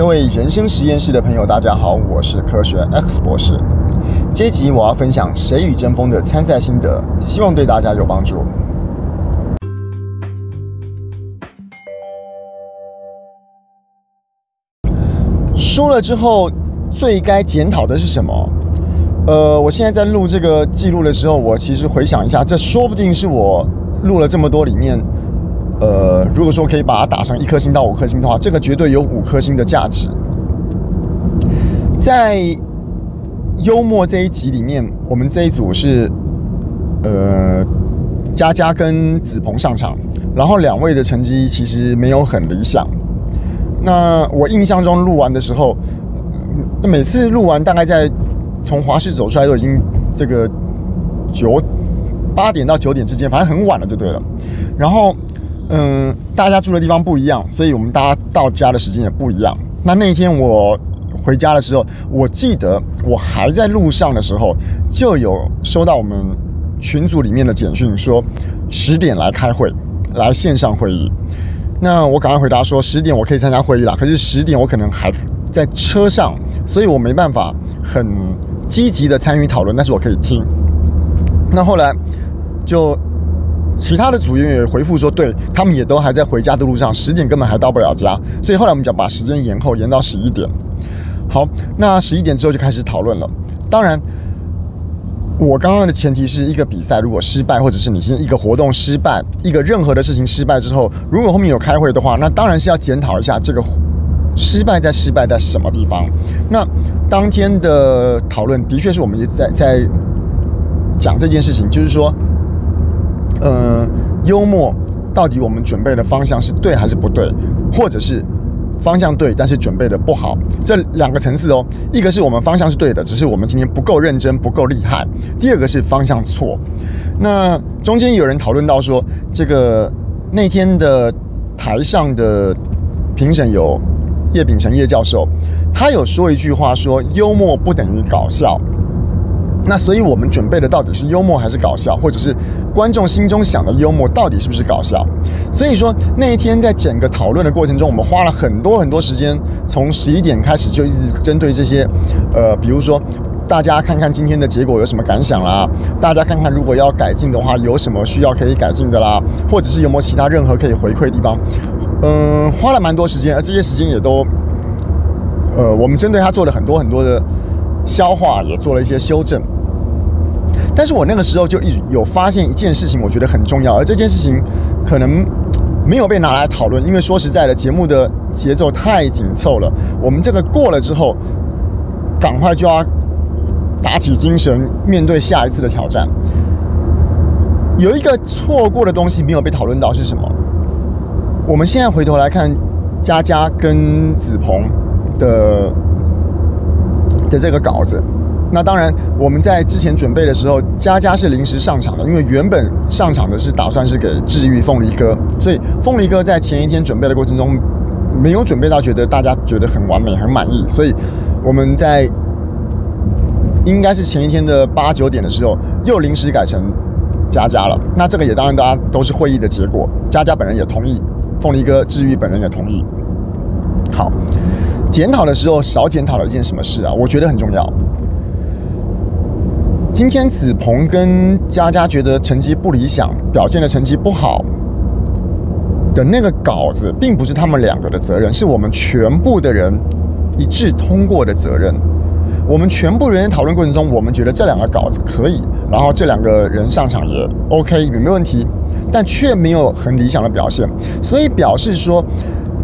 各位人生实验室的朋友，大家好，我是科学 X 博士。这一集我要分享《谁与争锋》的参赛心得，希望对大家有帮助。输了之后，最该检讨的是什么？呃，我现在在录这个记录的时候，我其实回想一下，这说不定是我录了这么多里面。呃，如果说可以把它打上一颗星到五颗星的话，这个绝对有五颗星的价值。在幽默这一集里面，我们这一组是呃佳佳跟子鹏上场，然后两位的成绩其实没有很理想。那我印象中录完的时候，每次录完大概在从华视走出来都已经这个九八点到九点之间，反正很晚了就对了。然后。嗯，大家住的地方不一样，所以我们大家到家的时间也不一样。那那天我回家的时候，我记得我还在路上的时候，就有收到我们群组里面的简讯，说十点来开会，来线上会议。那我赶快回答说，十点我可以参加会议了，可是十点我可能还在车上，所以我没办法很积极的参与讨论，但是我可以听。那后来就。其他的组员也回复说，对他们也都还在回家的路上，十点根本还到不了家，所以后来我们就把时间延后，延到十一点。好，那十一点之后就开始讨论了。当然，我刚刚的前提是一个比赛如果失败，或者是你现在一个活动失败，一个任何的事情失败之后，如果后面有开会的话，那当然是要检讨一下这个失败在失败在什么地方。那当天的讨论的确是我们在在讲这件事情，就是说。嗯，幽默到底我们准备的方向是对还是不对，或者是方向对，但是准备的不好，这两个层次哦。一个是我们方向是对的，只是我们今天不够认真，不够厉害；第二个是方向错。那中间有人讨论到说，这个那天的台上的评审有叶秉成叶教授，他有说一句话说，幽默不等于搞笑。那所以，我们准备的到底是幽默还是搞笑，或者是观众心中想的幽默到底是不是搞笑？所以说那一天在整个讨论的过程中，我们花了很多很多时间，从十一点开始就一直针对这些，呃，比如说大家看看今天的结果有什么感想啦，大家看看如果要改进的话有什么需要可以改进的啦，或者是有没有其他任何可以回馈的地方，嗯，花了蛮多时间，而这些时间也都，呃，我们针对他做了很多很多的。消化也做了一些修正，但是我那个时候就一有发现一件事情，我觉得很重要，而这件事情可能没有被拿来讨论，因为说实在的，节目的节奏太紧凑了。我们这个过了之后，赶快就要打起精神面对下一次的挑战。有一个错过的东西没有被讨论到是什么？我们现在回头来看，佳佳跟子鹏的。的这个稿子，那当然我们在之前准备的时候，佳佳是临时上场的，因为原本上场的是打算是给治愈凤梨哥，所以凤梨哥在前一天准备的过程中没有准备到，觉得大家觉得很完美、很满意，所以我们在应该是前一天的八九点的时候又临时改成佳佳了。那这个也当然大家都是会议的结果，佳佳本人也同意，凤梨哥治愈本人也同意。好。检讨的时候少检讨了一件什么事啊？我觉得很重要。今天子鹏跟佳佳觉得成绩不理想，表现的成绩不好的那个稿子，并不是他们两个的责任，是我们全部的人一致通过的责任。我们全部人员讨论过程中，我们觉得这两个稿子可以，然后这两个人上场也 OK，也没问题，但却没有很理想的表现，所以表示说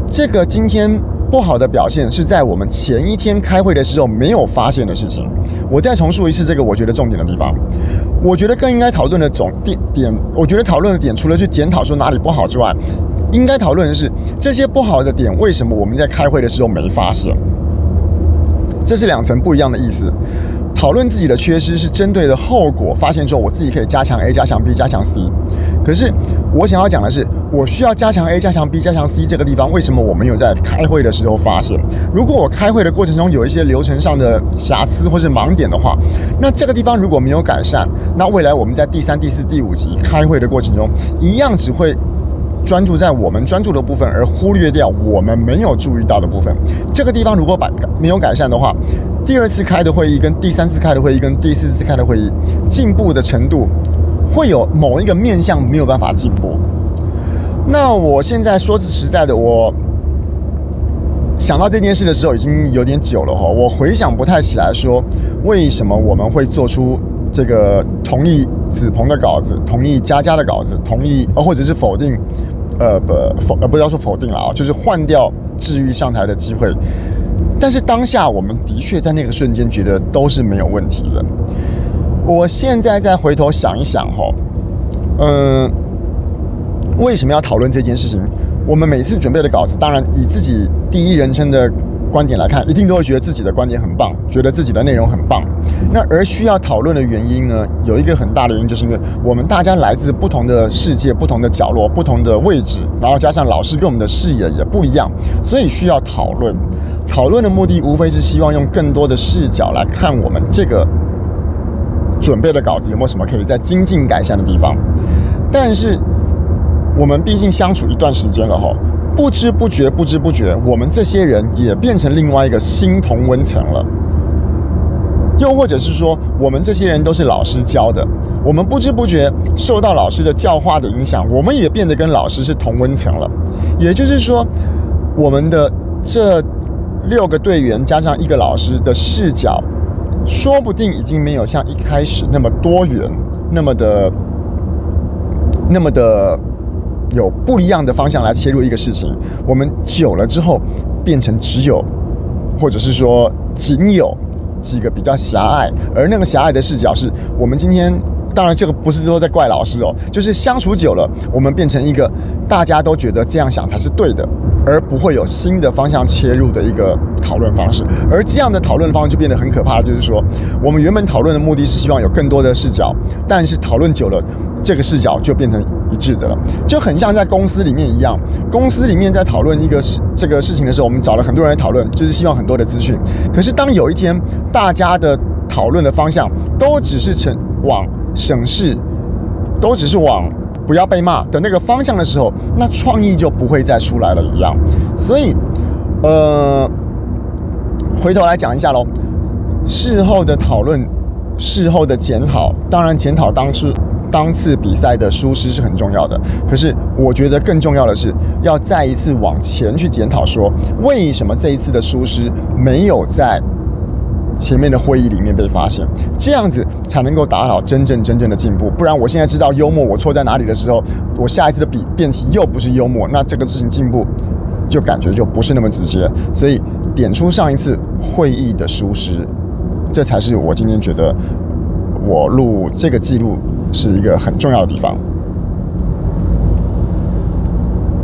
这个今天。不好的表现是在我们前一天开会的时候没有发现的事情。我再重述一次这个我觉得重点的地方。我觉得更应该讨论的总点点，我觉得讨论的点除了去检讨说哪里不好之外，应该讨论的是这些不好的点为什么我们在开会的时候没发现。这是两层不一样的意思。讨论自己的缺失是针对的后果，发现之后我自己可以加强 A、加强 B、加强 C。可是我想要讲的是，我需要加强 A、加强 B、加强 C 这个地方，为什么我没有在开会的时候发现？如果我开会的过程中有一些流程上的瑕疵或是盲点的话，那这个地方如果没有改善，那未来我们在第三、第四、第五集开会的过程中，一样只会专注在我们专注的部分，而忽略掉我们没有注意到的部分。这个地方如果把没有改善的话，第二次开的会议跟第三次开的会议跟第四次开的会议进步的程度会有某一个面向没有办法进步。那我现在说句实在的，我想到这件事的时候已经有点久了哈，我回想不太起来说为什么我们会做出这个同意子鹏的稿子，同意佳佳的稿子，同意呃或者是否定。呃不否呃不要说否定了啊，就是换掉治愈上台的机会。但是当下我们的确在那个瞬间觉得都是没有问题的。我现在再回头想一想哈，嗯，为什么要讨论这件事情？我们每次准备的稿子，当然以自己第一人称的。观点来看，一定都会觉得自己的观点很棒，觉得自己的内容很棒。那而需要讨论的原因呢？有一个很大的原因，就是因为我们大家来自不同的世界、不同的角落、不同的位置，然后加上老师跟我们的视野也不一样，所以需要讨论。讨论的目的无非是希望用更多的视角来看我们这个准备的稿子有没有什么可以在精进改善的地方。但是我们毕竟相处一段时间了哈。不知不觉，不知不觉，我们这些人也变成另外一个新同温层了。又或者是说，我们这些人都是老师教的，我们不知不觉受到老师的教化的影响，我们也变得跟老师是同温层了。也就是说，我们的这六个队员加上一个老师的视角，说不定已经没有像一开始那么多元，那么的，那么的。有不一样的方向来切入一个事情，我们久了之后变成只有，或者是说仅有几个比较狭隘，而那个狭隘的视角是我们今天，当然这个不是说在怪老师哦，就是相处久了，我们变成一个大家都觉得这样想才是对的，而不会有新的方向切入的一个讨论方式，而这样的讨论方式就变得很可怕，就是说我们原本讨论的目的是希望有更多的视角，但是讨论久了，这个视角就变成。一致的了，就很像在公司里面一样。公司里面在讨论一个事这个事情的时候，我们找了很多人来讨论，就是希望很多的资讯。可是当有一天大家的讨论的方向都只是成往省事，都只是往不要被骂的那个方向的时候，那创意就不会再出来了一样。所以，呃，回头来讲一下喽，事后的讨论，事后的检讨，当然检讨当初。当次比赛的疏失是很重要的，可是我觉得更重要的是要再一次往前去检讨，说为什么这一次的疏失没有在前面的会议里面被发现，这样子才能够达到真正真正的进步。不然，我现在知道幽默我错在哪里的时候，我下一次的比辩题又不是幽默，那这个事情进步就感觉就不是那么直接。所以点出上一次会议的疏失，这才是我今天觉得我录这个记录是一个很重要的地方。